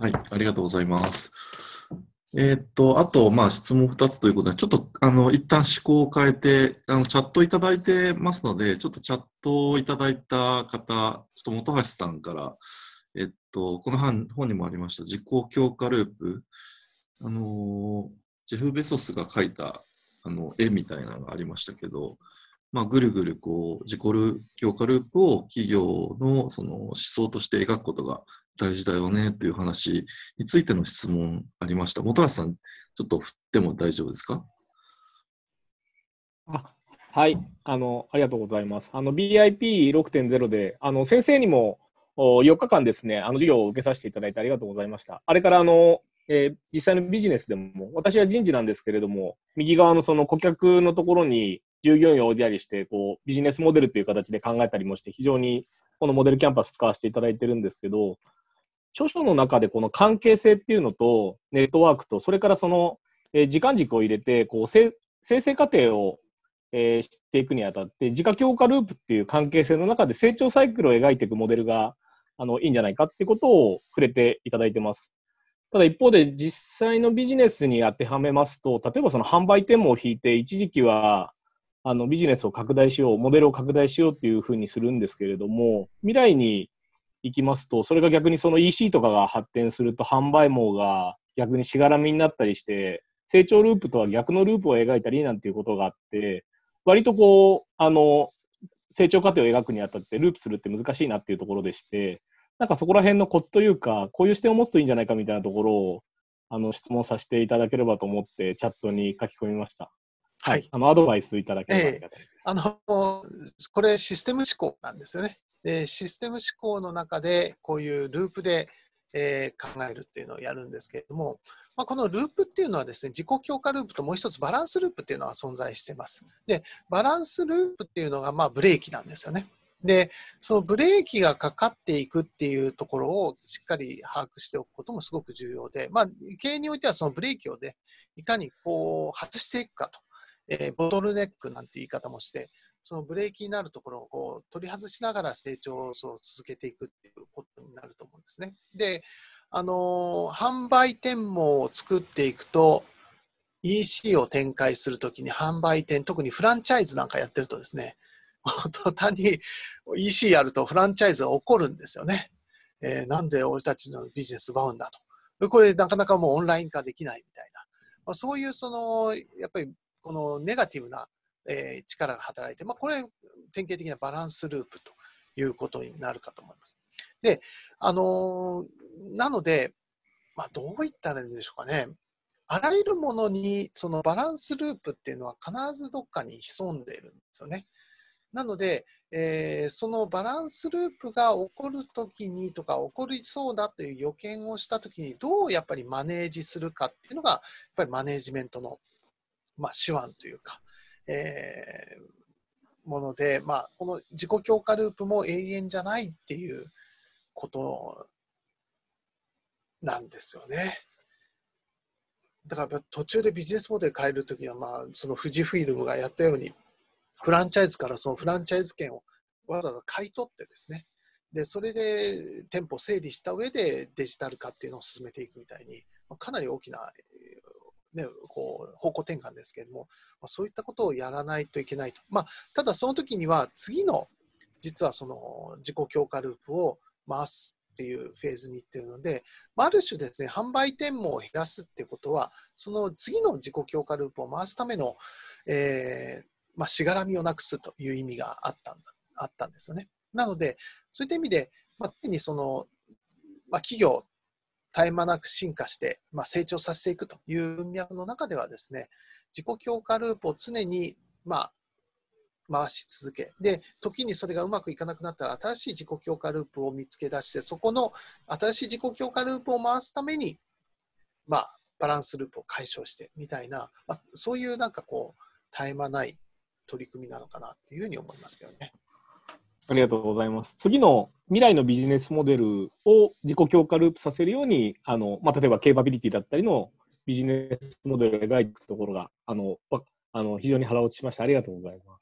はい、ありがとうございます。えー、っと、あと、まあ、質問2つということで、ちょっと、あの、一旦思考を変えて、あの、チャットいただいてますので、ちょっとチャットをいただいた方、ちょっと本橋さんから、えっと、この本にもありました、自己強化ループ、あの、ジェフ・ベソスが描いた、あの、絵みたいなのがありましたけど、まあ、ぐるぐるこう自己強化ループを企業のその思想として描くことが大事だよねという話についての質問ありました。本橋さん、ちょっと振っても大丈夫ですか？あはい、あの、ありがとうございます。あの、BIP6.0 で、あの、先生にも4日間ですね、あの、授業を受けさせていただいてありがとうございました。あれから、あの、えー、実際のビジネスでも、私は人事なんですけれども、右側のその顧客のところに従業員を置いたりして、こう、ビジネスモデルという形で考えたりもして、非常にこのモデルキャンパス使わせていただいてるんですけど、著書の中でこの関係性っていうのと、ネットワークと、それからその、え、時間軸を入れて、こう、生成過程を、えー、知っていくにあたって、自家強化ループっていう関係性の中で成長サイクルを描いていくモデルが、あの、いいんじゃないかってことを触れていただいてます。ただ一方で実際のビジネスに当てはめますと、例えばその販売店舗を引いて、一時期はあのビジネスを拡大しよう、モデルを拡大しようっていうふうにするんですけれども、未来に行きますと、それが逆にその EC とかが発展すると、販売網が逆にしがらみになったりして、成長ループとは逆のループを描いたりなんていうことがあって、割とこう、あの、成長過程を描くにあたってループするって難しいなっていうところでして、なんかそこら辺のコツというか、こういう視点を持つといいんじゃないかみたいなところを、あの、質問させていただければと思って、チャットに書き込みました。はい。あの、アドバイスいただければ、えー、あの、これシステム思考なんですよね。で、システム思考の中で、こういうループで、えー、考えるっていうのをやるんですけれども、まあ、このループっていうのはですね、自己強化ループともう一つバランスループっていうのは存在しています。で、バランスループっていうのが、まあ、ブレーキなんですよね。で、そのブレーキがかかっていくっていうところをしっかり把握しておくこともすごく重要で、まあ、経営においてはそのブレーキをね、いかにこう外していくかと。えー、ボトルネックなんて言い方もして、そのブレーキになるところをこう取り外しながら成長を続けていくっていうことになると思うんですね。で、あのー、販売店舗を作っていくと、EC を展開するときに販売店、特にフランチャイズなんかやってるとですね、途端に EC やるとフランチャイズが起こるんですよね。えー、なんで俺たちのビジネス奪うんだと。これなかなかもうオンライン化できないみたいな。まあ、そういうその、やっぱりこのネガティブな、えー、力が働いて、まあ、これ典型的なバランスループということになるかと思います。で、あのー、なので、まあ、どう言ったらいいんでしょうかね。あらゆるものにそのバランスループっていうのは必ずどっかに潜んでいるんですよね。なので、えー、そのバランスループが起こるときにとか起こりそうだという予見をしたときにどうやっぱりマネージするかっていうのがやっぱりマネージメントの、まあ、手腕というか、えー、もので、まあ、この自己強化ループも永遠じゃないっていうことなんですよね。だから途中でビジネスモデル変えるときは、まあ、その富士フィルムがやったようにフランチャイズからそのフランチャイズ権をわざわざ買い取ってですね、で、それで店舗整理した上でデジタル化っていうのを進めていくみたいに、かなり大きな、ね、こう方向転換ですけれども、まあ、そういったことをやらないといけないと。まあ、ただその時には次の実はその自己強化ループを回すっていうフェーズに行ってるので、まある種ですね、販売店舗を減らすっていうことは、その次の自己強化ループを回すための、えー、まあ、しがらみをなくすという意味があったんだあったんですよね。なので、そういった意味で、まあ、にその、まあ、企業、絶え間なく進化して、まあ、成長させていくという文脈の中ではですね、自己強化ループを常に、まあ、回し続け、で、時にそれがうまくいかなくなったら、新しい自己強化ループを見つけ出して、そこの新しい自己強化ループを回すために、まあ、バランスループを解消してみたいな、まあ、そういうなんかこう、絶え間ない取り組みなのかなっていうふうに思いますけどね。ありがとうございます。次の未来のビジネスモデルを自己強化ループさせるように、あのまあ、例えばケーパビリティだったりのビジネスモデルを描いていくところが、あのあの非常に腹落ちしました。ありがとうございます。